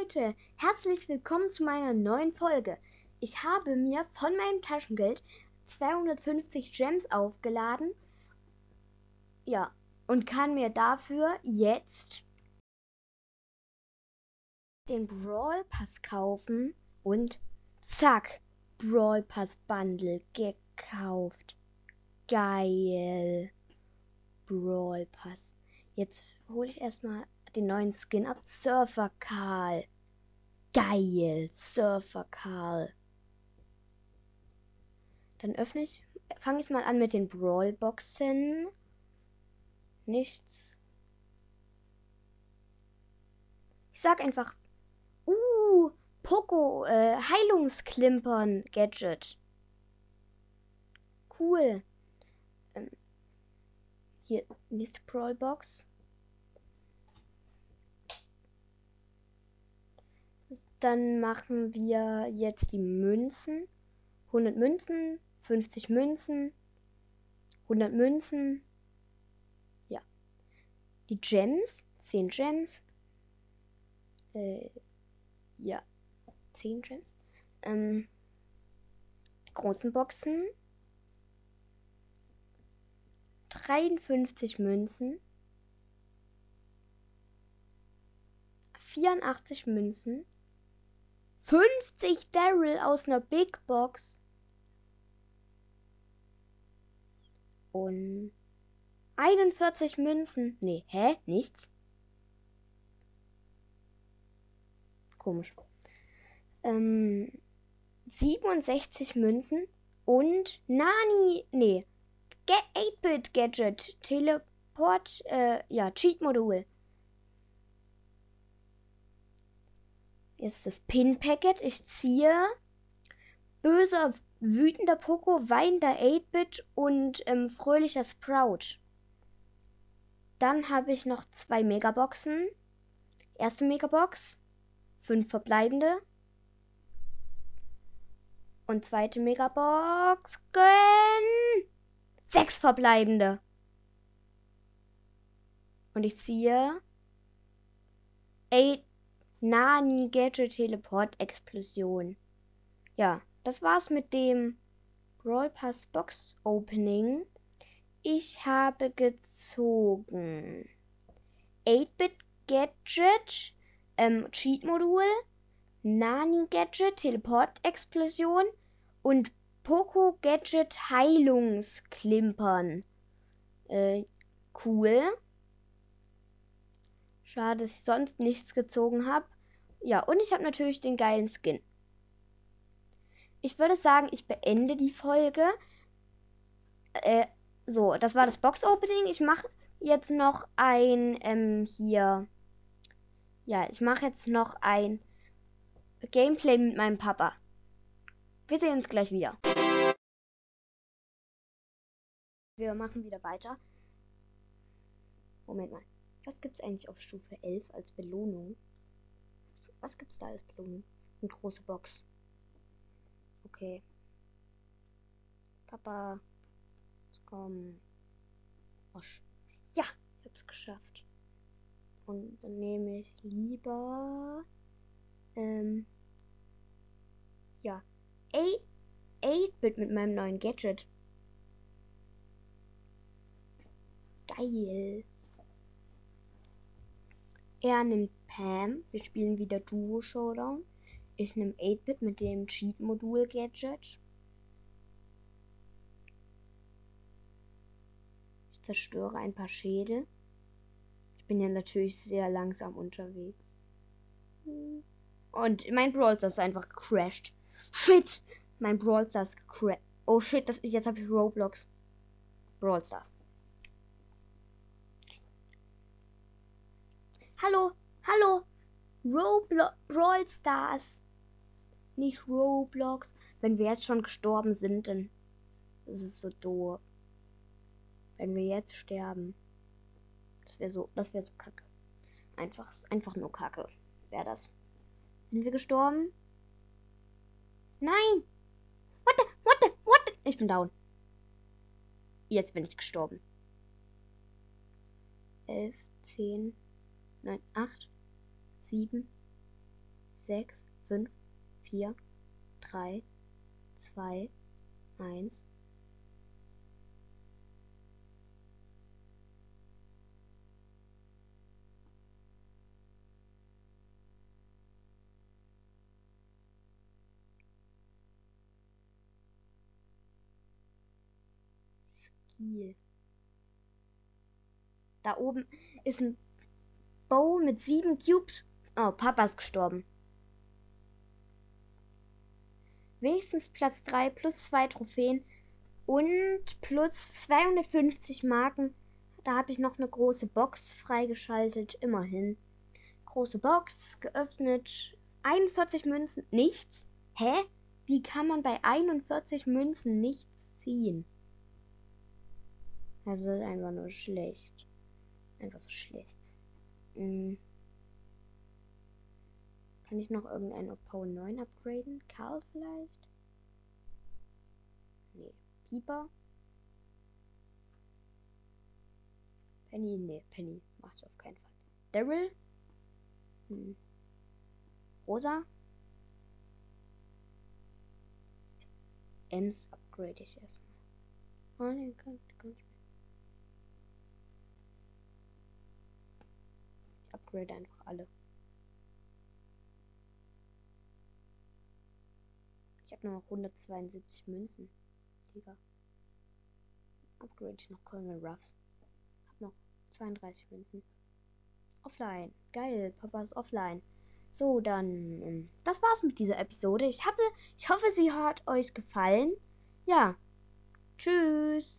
Leute, herzlich willkommen zu meiner neuen Folge. Ich habe mir von meinem Taschengeld 250 Gems aufgeladen. Ja, und kann mir dafür jetzt den Brawl Pass kaufen und zack, Brawl Pass Bundle gekauft. Geil. Brawl Pass. Jetzt hole ich erstmal den neuen Skin ab. Surfer Karl. Geil. Surfer Karl. Dann öffne ich, fange ich mal an mit den Brawl Boxen. Nichts. Ich sag einfach, uh, Poco, äh, Heilungsklimpern Gadget. Cool. Ähm, hier, nächste Brawl Box. Dann machen wir jetzt die Münzen. 100 Münzen, 50 Münzen, 100 Münzen. Ja. Die Gems, 10 Gems. Äh, ja, 10 Gems. Ähm, großen Boxen. 53 Münzen. 84 Münzen. 50 Daryl aus einer Big Box. Und 41 Münzen. Nee, hä? Nichts? Komisch. Ähm, 67 Münzen und Nani. Nee. 8-Bit Gadget. Teleport. Äh, ja, Cheat-Modul. Jetzt das Pin-Packet. Ich ziehe böser, wütender Poco, weinender 8-Bit und ähm, fröhlicher Sprout. Dann habe ich noch zwei Megaboxen. Erste Megabox, fünf verbleibende. Und zweite Megabox, gönn! Sechs verbleibende. Und ich ziehe 8 Nani Gadget Teleport Explosion. Ja, das war's mit dem Brawl Pass Box Opening. Ich habe gezogen 8-Bit Gadget, ähm, Cheat Modul, Nani Gadget Teleport Explosion und Poco Gadget Heilungsklimpern. Äh, cool. Schade, dass ich sonst nichts gezogen habe. Ja, und ich habe natürlich den geilen Skin. Ich würde sagen, ich beende die Folge. Äh, so, das war das Box-Opening. Ich mache jetzt noch ein, ähm, hier. Ja, ich mache jetzt noch ein Gameplay mit meinem Papa. Wir sehen uns gleich wieder. Wir machen wieder weiter. Moment mal. Was gibt es eigentlich auf Stufe 11 als Belohnung? Was, was es da als Belohnung? Eine große Box. Okay. Papa. Komm. Osch. Ja, ich hab's geschafft. Und dann nehme ich lieber. Ähm. Ja. 8-Bit mit meinem neuen Gadget. Geil. Er nimmt Pam. Wir spielen wieder Duo Showdown. Ich nehme 8-Bit mit dem Cheat-Modul Gadget. Ich zerstöre ein paar Schädel. Ich bin ja natürlich sehr langsam unterwegs. Und mein Brawl ist einfach gecrashed. Shit! Mein Brawl ist gecrashed. Oh shit, das, jetzt habe ich Roblox. Brawl Stars. Hallo, hallo. Roblox, Brawl Stars. Nicht Roblox. Wenn wir jetzt schon gestorben sind, dann ist es so doof. Wenn wir jetzt sterben. Das wäre so, das wäre so kacke. Einfach, einfach nur kacke. Wäre das. Sind wir gestorben? Nein! What the, what the, what the? Ich bin down. Jetzt bin ich gestorben. Elf, zehn, 9, 8, 7, 6, 5, 4, 3, 2, 1. Skill. Da oben ist ein Bow mit sieben Cubes. Oh, Papa ist gestorben. Wenigstens Platz 3 plus 2 Trophäen und plus 250 Marken. Da habe ich noch eine große Box freigeschaltet. Immerhin. Große Box geöffnet. 41 Münzen. Nichts? Hä? Wie kann man bei 41 Münzen nichts ziehen? Also einfach nur schlecht. Einfach so schlecht. Hm. Kann ich noch irgendeinen auf Power 9 upgraden? Karl vielleicht? Nee. Pieper? Penny? Nee, Penny macht auf keinen Fall. Daryl? Hm. Rosa? Ems upgrade ich erstmal. Oh nee, kann, upgrade einfach alle. Ich habe nur noch 172 Münzen. Digga. Upgrade ich noch Colonel Ruffs. Hab noch 32 Münzen. Offline. Geil, Papa ist offline. So, dann. Ähm, das war's mit dieser Episode. Ich, hatte, ich hoffe, sie hat euch gefallen. Ja. Tschüss.